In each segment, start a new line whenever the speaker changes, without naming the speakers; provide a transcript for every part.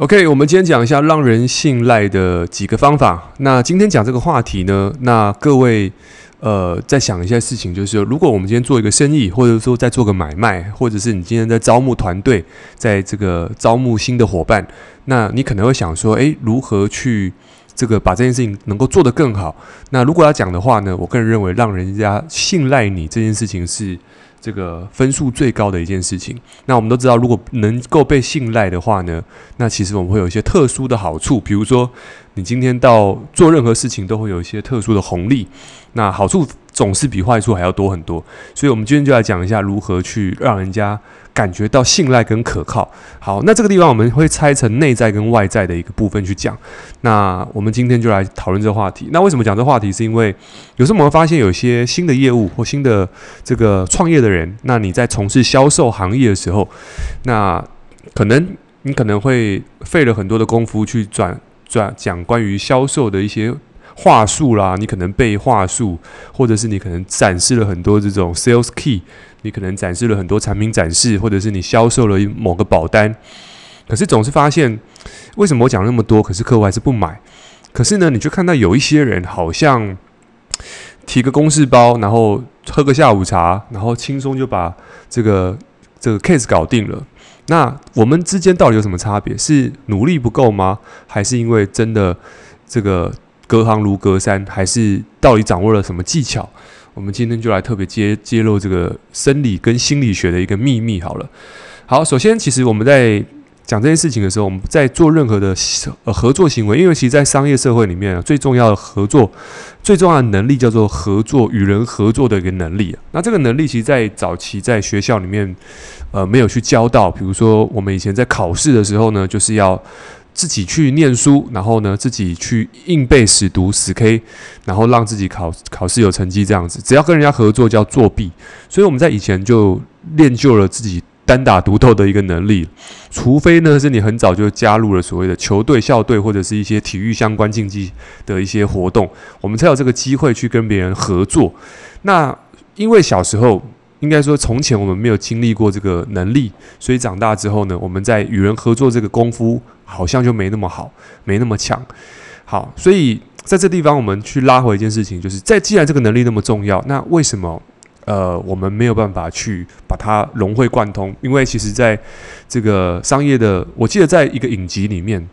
OK，我们今天讲一下让人信赖的几个方法。那今天讲这个话题呢，那各位呃再想一下事情，就是如果我们今天做一个生意，或者说在做个买卖，或者是你今天在招募团队，在这个招募新的伙伴，那你可能会想说，诶，如何去这个把这件事情能够做得更好？那如果要讲的话呢，我个人认为让人家信赖你这件事情是。这个分数最高的一件事情，那我们都知道，如果能够被信赖的话呢，那其实我们会有一些特殊的好处，比如说你今天到做任何事情都会有一些特殊的红利，那好处总是比坏处还要多很多，所以我们今天就来讲一下如何去让人家。感觉到信赖跟可靠。好，那这个地方我们会拆成内在跟外在的一个部分去讲。那我们今天就来讨论这个话题。那为什么讲这话题？是因为有时候我们发现有些新的业务或新的这个创业的人，那你在从事销售行业的时候，那可能你可能会费了很多的功夫去转转讲关于销售的一些话术啦，你可能背话术，或者是你可能展示了很多这种 sales key。你可能展示了很多产品展示，或者是你销售了某个保单，可是总是发现，为什么我讲那么多，可是客户还是不买？可是呢，你就看到有一些人好像提个公事包，然后喝个下午茶，然后轻松就把这个这个 case 搞定了。那我们之间到底有什么差别？是努力不够吗？还是因为真的这个隔行如隔山？还是到底掌握了什么技巧？我们今天就来特别揭揭露这个生理跟心理学的一个秘密好了。好，首先，其实我们在讲这件事情的时候，我们在做任何的呃合作行为，因为其实，在商业社会里面，最重要的合作、最重要的能力叫做合作，与人合作的一个能力。那这个能力，其实，在早期在学校里面，呃，没有去教到。比如说，我们以前在考试的时候呢，就是要。自己去念书，然后呢，自己去硬背死读死 K，然后让自己考考试有成绩这样子。只要跟人家合作叫作弊，所以我们在以前就练就了自己单打独斗的一个能力。除非呢是你很早就加入了所谓的球队、校队或者是一些体育相关竞技的一些活动，我们才有这个机会去跟别人合作。那因为小时候。应该说，从前我们没有经历过这个能力，所以长大之后呢，我们在与人合作这个功夫好像就没那么好，没那么强。好，所以在这地方我们去拉回一件事情，就是在既然这个能力那么重要，那为什么呃我们没有办法去把它融会贯通？因为其实在这个商业的，我记得在一个影集里面，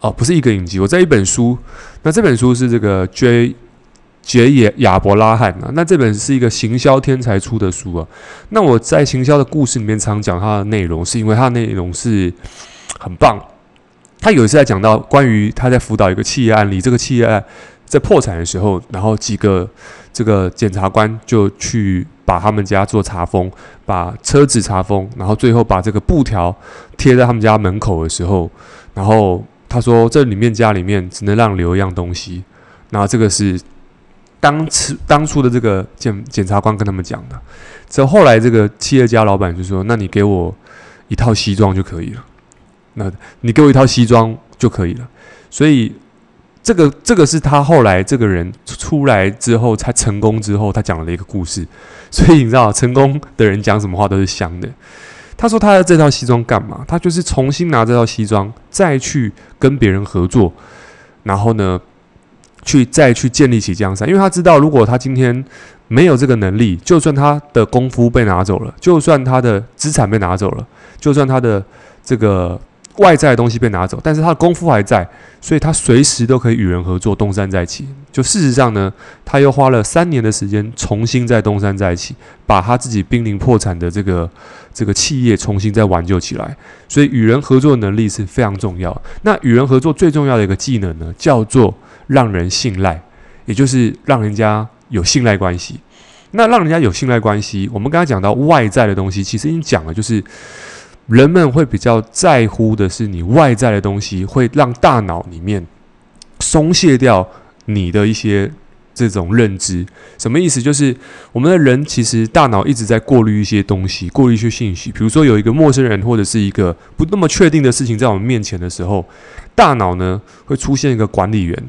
哦，不是一个影集，我在一本书，那这本书是这个 J。杰也亚伯拉罕啊，那这本是一个行销天才出的书啊。那我在行销的故事里面常讲它的内容，是因为它的内容是很棒。他有一次在讲到关于他在辅导一个企业案例，这个企业案在破产的时候，然后几个这个检察官就去把他们家做查封，把车子查封，然后最后把这个布条贴在他们家门口的时候，然后他说这里面家里面只能让留一样东西，然后这个是。当初当初的这个检检察官跟他们讲的，之后后来这个企业家老板就说：“那你给我一套西装就可以了，那你给我一套西装就可以了。”所以这个这个是他后来这个人出来之后才成功之后他讲的一个故事。所以你知道，成功的人讲什么话都是香的。他说他的这套西装干嘛？他就是重新拿这套西装再去跟别人合作，然后呢，去再去建立起江山，因为他知道，如果他今天没有这个能力，就算他的功夫被拿走了，就算他的资产被拿走了，就算他的这个外在的东西被拿走，但是他的功夫还在，所以他随时都可以与人合作，东山再起。就事实上呢，他又花了三年的时间，重新再东山再起，把他自己濒临破产的这个这个企业重新再挽救起来。所以与人合作能力是非常重要。那与人合作最重要的一个技能呢，叫做。让人信赖，也就是让人家有信赖关系。那让人家有信赖关系，我们刚才讲到外在的东西，其实已经讲了，就是人们会比较在乎的是你外在的东西，会让大脑里面松懈掉你的一些这种认知。什么意思？就是我们的人其实大脑一直在过滤一些东西，过滤一些信息。比如说有一个陌生人或者是一个不那么确定的事情在我们面前的时候，大脑呢会出现一个管理员。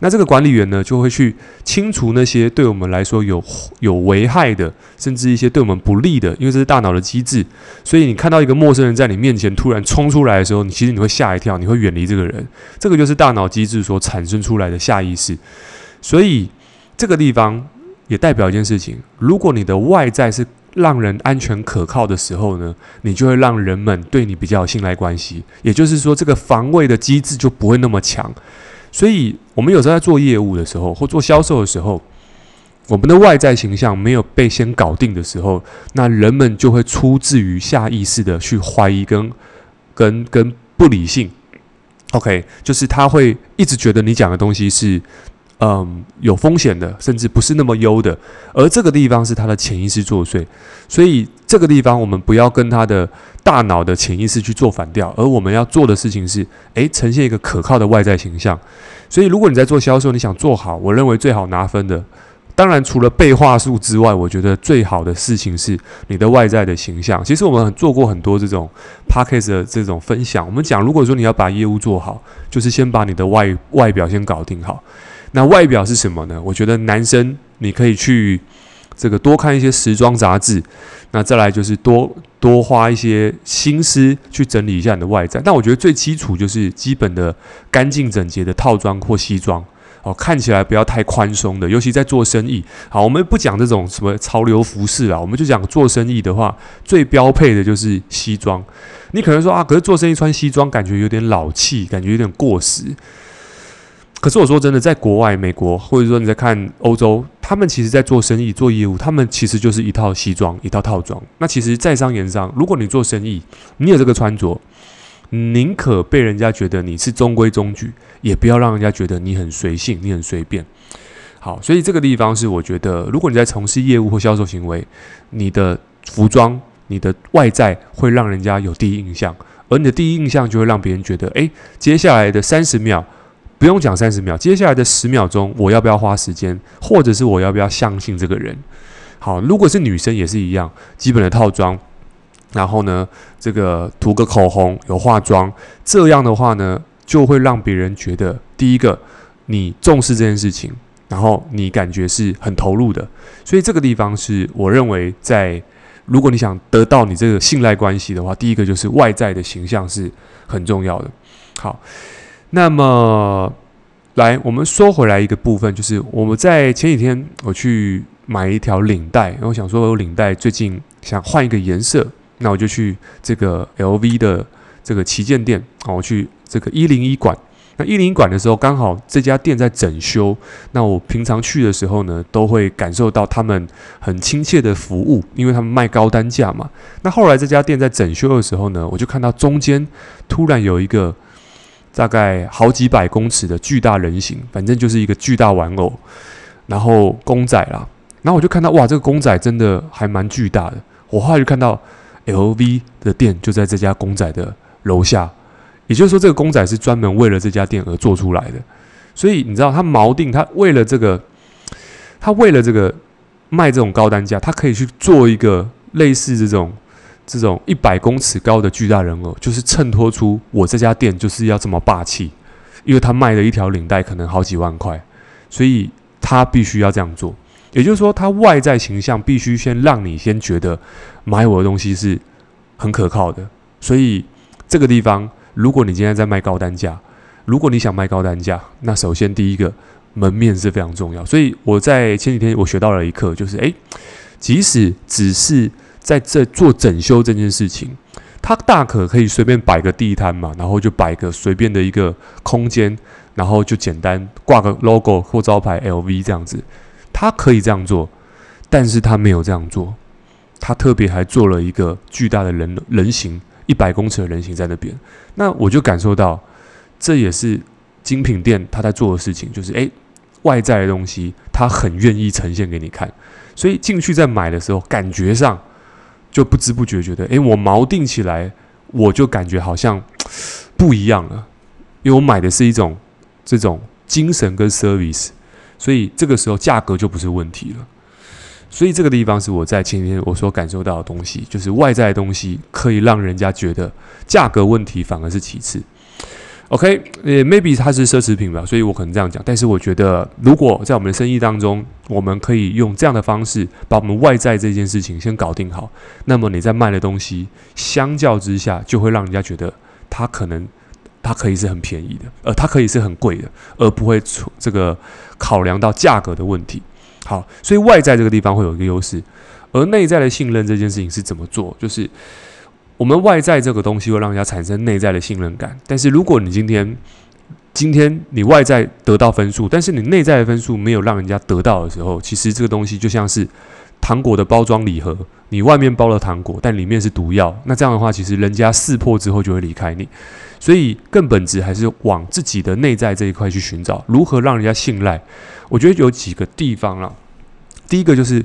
那这个管理员呢，就会去清除那些对我们来说有有危害的，甚至一些对我们不利的，因为这是大脑的机制。所以你看到一个陌生人在你面前突然冲出来的时候，你其实你会吓一跳，你会远离这个人。这个就是大脑机制所产生出来的下意识。所以这个地方也代表一件事情：如果你的外在是让人安全可靠的时候呢，你就会让人们对你比较有信赖关系。也就是说，这个防卫的机制就不会那么强。所以，我们有时候在做业务的时候，或做销售的时候，我们的外在形象没有被先搞定的时候，那人们就会出自于下意识的去怀疑跟跟跟不理性。OK，就是他会一直觉得你讲的东西是。嗯，有风险的，甚至不是那么优的，而这个地方是他的潜意识作祟，所以这个地方我们不要跟他的大脑的潜意识去做反调，而我们要做的事情是，诶，呈现一个可靠的外在形象。所以，如果你在做销售，你想做好，我认为最好拿分的，当然除了背话术之外，我觉得最好的事情是你的外在的形象。其实我们做过很多这种 podcast 的这种分享，我们讲，如果说你要把业务做好，就是先把你的外外表先搞定好。那外表是什么呢？我觉得男生你可以去这个多看一些时装杂志，那再来就是多多花一些心思去整理一下你的外在。但我觉得最基础就是基本的干净整洁的套装或西装哦，看起来不要太宽松的，尤其在做生意。好，我们不讲这种什么潮流服饰啊，我们就讲做生意的话，最标配的就是西装。你可能说啊，可是做生意穿西装感觉有点老气，感觉有点过时。可是我说真的，在国外，美国或者说你在看欧洲，他们其实在做生意、做业务，他们其实就是一套西装、一套套装。那其实，在商言商，如果你做生意，你有这个穿着，宁可被人家觉得你是中规中矩，也不要让人家觉得你很随性、你很随便。好，所以这个地方是我觉得，如果你在从事业务或销售行为，你的服装、你的外在会让人家有第一印象，而你的第一印象就会让别人觉得，诶，接下来的三十秒。不用讲三十秒，接下来的十秒钟，我要不要花时间，或者是我要不要相信这个人？好，如果是女生也是一样，基本的套装，然后呢，这个涂个口红，有化妆，这样的话呢，就会让别人觉得，第一个，你重视这件事情，然后你感觉是很投入的，所以这个地方是我认为在，如果你想得到你这个信赖关系的话，第一个就是外在的形象是很重要的。好。那么，来，我们说回来一个部分，就是我们在前几天我去买一条领带，然后想说，我领带最近想换一个颜色，那我就去这个 LV 的这个旗舰店，啊，我去这个一零一馆。那一零馆的时候，刚好这家店在整修。那我平常去的时候呢，都会感受到他们很亲切的服务，因为他们卖高单价嘛。那后来这家店在整修的时候呢，我就看到中间突然有一个。大概好几百公尺的巨大人形，反正就是一个巨大玩偶，然后公仔啦。然后我就看到，哇，这个公仔真的还蛮巨大的。我后来就看到 LV 的店就在这家公仔的楼下，也就是说，这个公仔是专门为了这家店而做出来的。所以你知道，他锚定，他为了这个，他为了这个卖这种高单价，他可以去做一个类似这种。这种一百公尺高的巨大人偶，就是衬托出我这家店就是要这么霸气，因为他卖的一条领带可能好几万块，所以他必须要这样做。也就是说，他外在形象必须先让你先觉得买我的东西是很可靠的。所以这个地方，如果你今天在卖高单价，如果你想卖高单价，那首先第一个门面是非常重要。所以我在前几天我学到了一课，就是诶，即使只是。在这做整修这件事情，他大可可以随便摆个地摊嘛，然后就摆个随便的一个空间，然后就简单挂个 logo 或招牌 LV 这样子，他可以这样做，但是他没有这样做，他特别还做了一个巨大的人人形，一百公尺的人形在那边，那我就感受到，这也是精品店他在做的事情，就是诶，外在的东西他很愿意呈现给你看，所以进去在买的时候，感觉上。就不知不觉觉得，诶，我锚定起来，我就感觉好像不一样了，因为我买的是一种这种精神跟 service，所以这个时候价格就不是问题了。所以这个地方是我在前天我所感受到的东西，就是外在的东西可以让人家觉得价格问题反而是其次。OK，呃，maybe 它是奢侈品吧，所以我可能这样讲。但是我觉得，如果在我们的生意当中，我们可以用这样的方式把我们外在这件事情先搞定好，那么你在卖的东西，相较之下就会让人家觉得它可能它可以是很便宜的，呃，它可以是很贵的，而不会出这个考量到价格的问题。好，所以外在这个地方会有一个优势，而内在的信任这件事情是怎么做？就是。我们外在这个东西会让人家产生内在的信任感，但是如果你今天今天你外在得到分数，但是你内在的分数没有让人家得到的时候，其实这个东西就像是糖果的包装礼盒，你外面包了糖果，但里面是毒药。那这样的话，其实人家识破之后就会离开你。所以更本质还是往自己的内在这一块去寻找，如何让人家信赖。我觉得有几个地方啊，第一个就是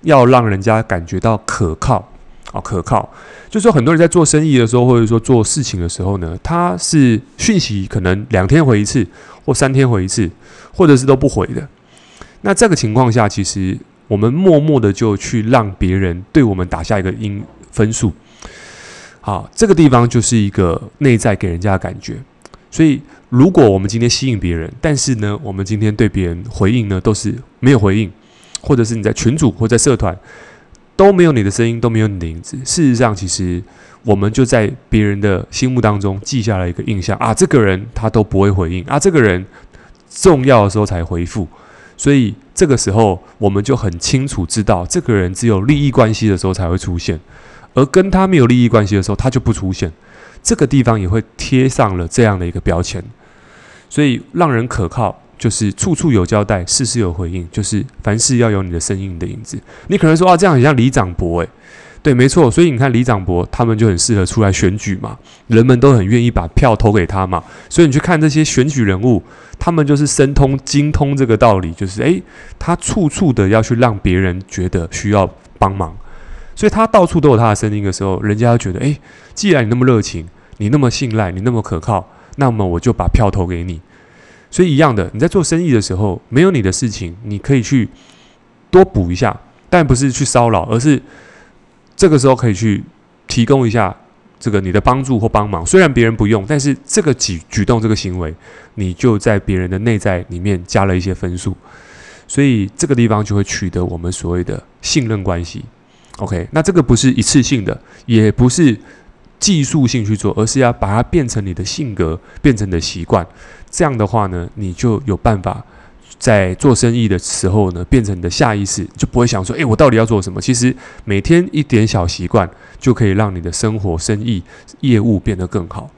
要让人家感觉到可靠。啊，可靠，就是说很多人在做生意的时候，或者说做事情的时候呢，他是讯息可能两天回一次，或三天回一次，或者是都不回的。那这个情况下，其实我们默默的就去让别人对我们打下一个因分数。好，这个地方就是一个内在给人家的感觉。所以，如果我们今天吸引别人，但是呢，我们今天对别人回应呢都是没有回应，或者是你在群组或在社团。都没有你的声音，都没有你的影子。事实上，其实我们就在别人的心目当中记下了一个印象啊，这个人他都不会回应啊，这个人重要的时候才回复。所以这个时候，我们就很清楚知道，这个人只有利益关系的时候才会出现，而跟他没有利益关系的时候，他就不出现。这个地方也会贴上了这样的一个标签，所以让人可靠。就是处处有交代，事事有回应。就是凡事要有你的声音、你的影子。你可能说啊，这样很像李长博诶，对，没错。所以你看李长博他们就很适合出来选举嘛，人们都很愿意把票投给他嘛。所以你去看这些选举人物，他们就是深通、精通这个道理，就是诶，他处处的要去让别人觉得需要帮忙，所以他到处都有他的声音的时候，人家就觉得诶，既然你那么热情，你那么信赖，你那么可靠，那么我就把票投给你。所以一样的，你在做生意的时候，没有你的事情，你可以去多补一下，但不是去骚扰，而是这个时候可以去提供一下这个你的帮助或帮忙。虽然别人不用，但是这个举举动、这个行为，你就在别人的内在里面加了一些分数，所以这个地方就会取得我们所谓的信任关系。OK，那这个不是一次性的，也不是技术性去做，而是要把它变成你的性格，变成你的习惯。这样的话呢，你就有办法在做生意的时候呢，变成你的下意识，就不会想说，诶，我到底要做什么？其实每天一点小习惯，就可以让你的生活、生意、业务变得更好。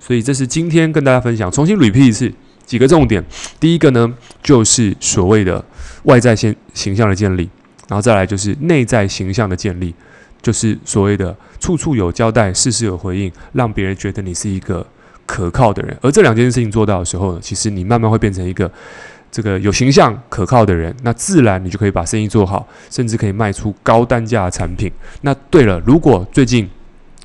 所以这是今天跟大家分享，重新 repeat 一次几个重点。第一个呢，就是所谓的外在形形象的建立，然后再来就是内在形象的建立，就是所谓的处处有交代，事事有回应，让别人觉得你是一个。可靠的人，而这两件事情做到的时候呢，其实你慢慢会变成一个这个有形象、可靠的人，那自然你就可以把生意做好，甚至可以卖出高单价的产品。那对了，如果最近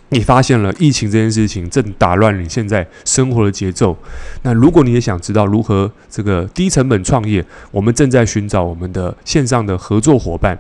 你发现了疫情这件事情正打乱你现在生活的节奏，那如果你也想知道如何这个低成本创业，我们正在寻找我们的线上的合作伙伴。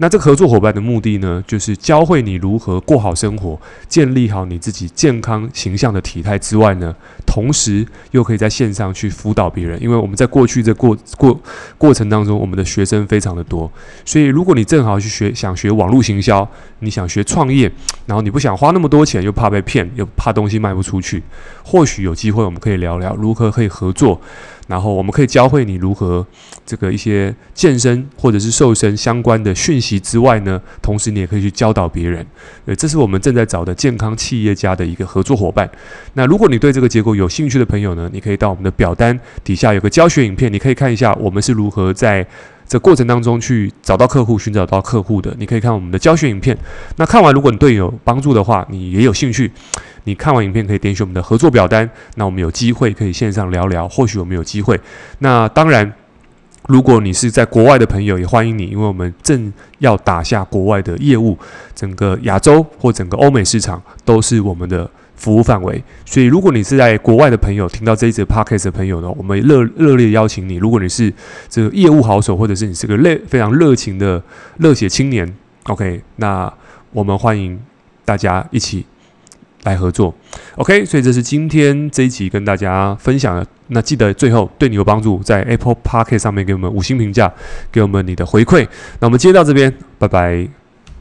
那这个合作伙伴的目的呢，就是教会你如何过好生活，建立好你自己健康形象的体态之外呢，同时又可以在线上去辅导别人。因为我们在过去这过过过程当中，我们的学生非常的多，所以如果你正好去学想学网络行销，你想学创业，然后你不想花那么多钱，又怕被骗，又怕东西卖不出去，或许有机会我们可以聊聊如何可以合作。然后我们可以教会你如何这个一些健身或者是瘦身相关的讯息之外呢，同时你也可以去教导别人。对，这是我们正在找的健康企业家的一个合作伙伴。那如果你对这个结果有兴趣的朋友呢，你可以到我们的表单底下有个教学影片，你可以看一下我们是如何在这过程当中去找到客户、寻找到客户的。你可以看我们的教学影片。那看完，如果你对你有帮助的话，你也有兴趣。你看完影片可以点选我们的合作表单，那我们有机会可以线上聊聊，或许我们有机会。那当然，如果你是在国外的朋友，也欢迎你，因为我们正要打下国外的业务，整个亚洲或整个欧美市场都是我们的服务范围。所以，如果你是在国外的朋友，听到这一则 podcast 的朋友呢，我们热热烈邀请你。如果你是这个业务好手，或者是你是个热非常热情的热血青年，OK，那我们欢迎大家一起。来合作。OK，所以这是今天这一集跟大家分享的。那记得最后对你有帮助，在 Apple Park 上面给我们五星评价，给我们你的回馈。那我们今天到这边，拜拜。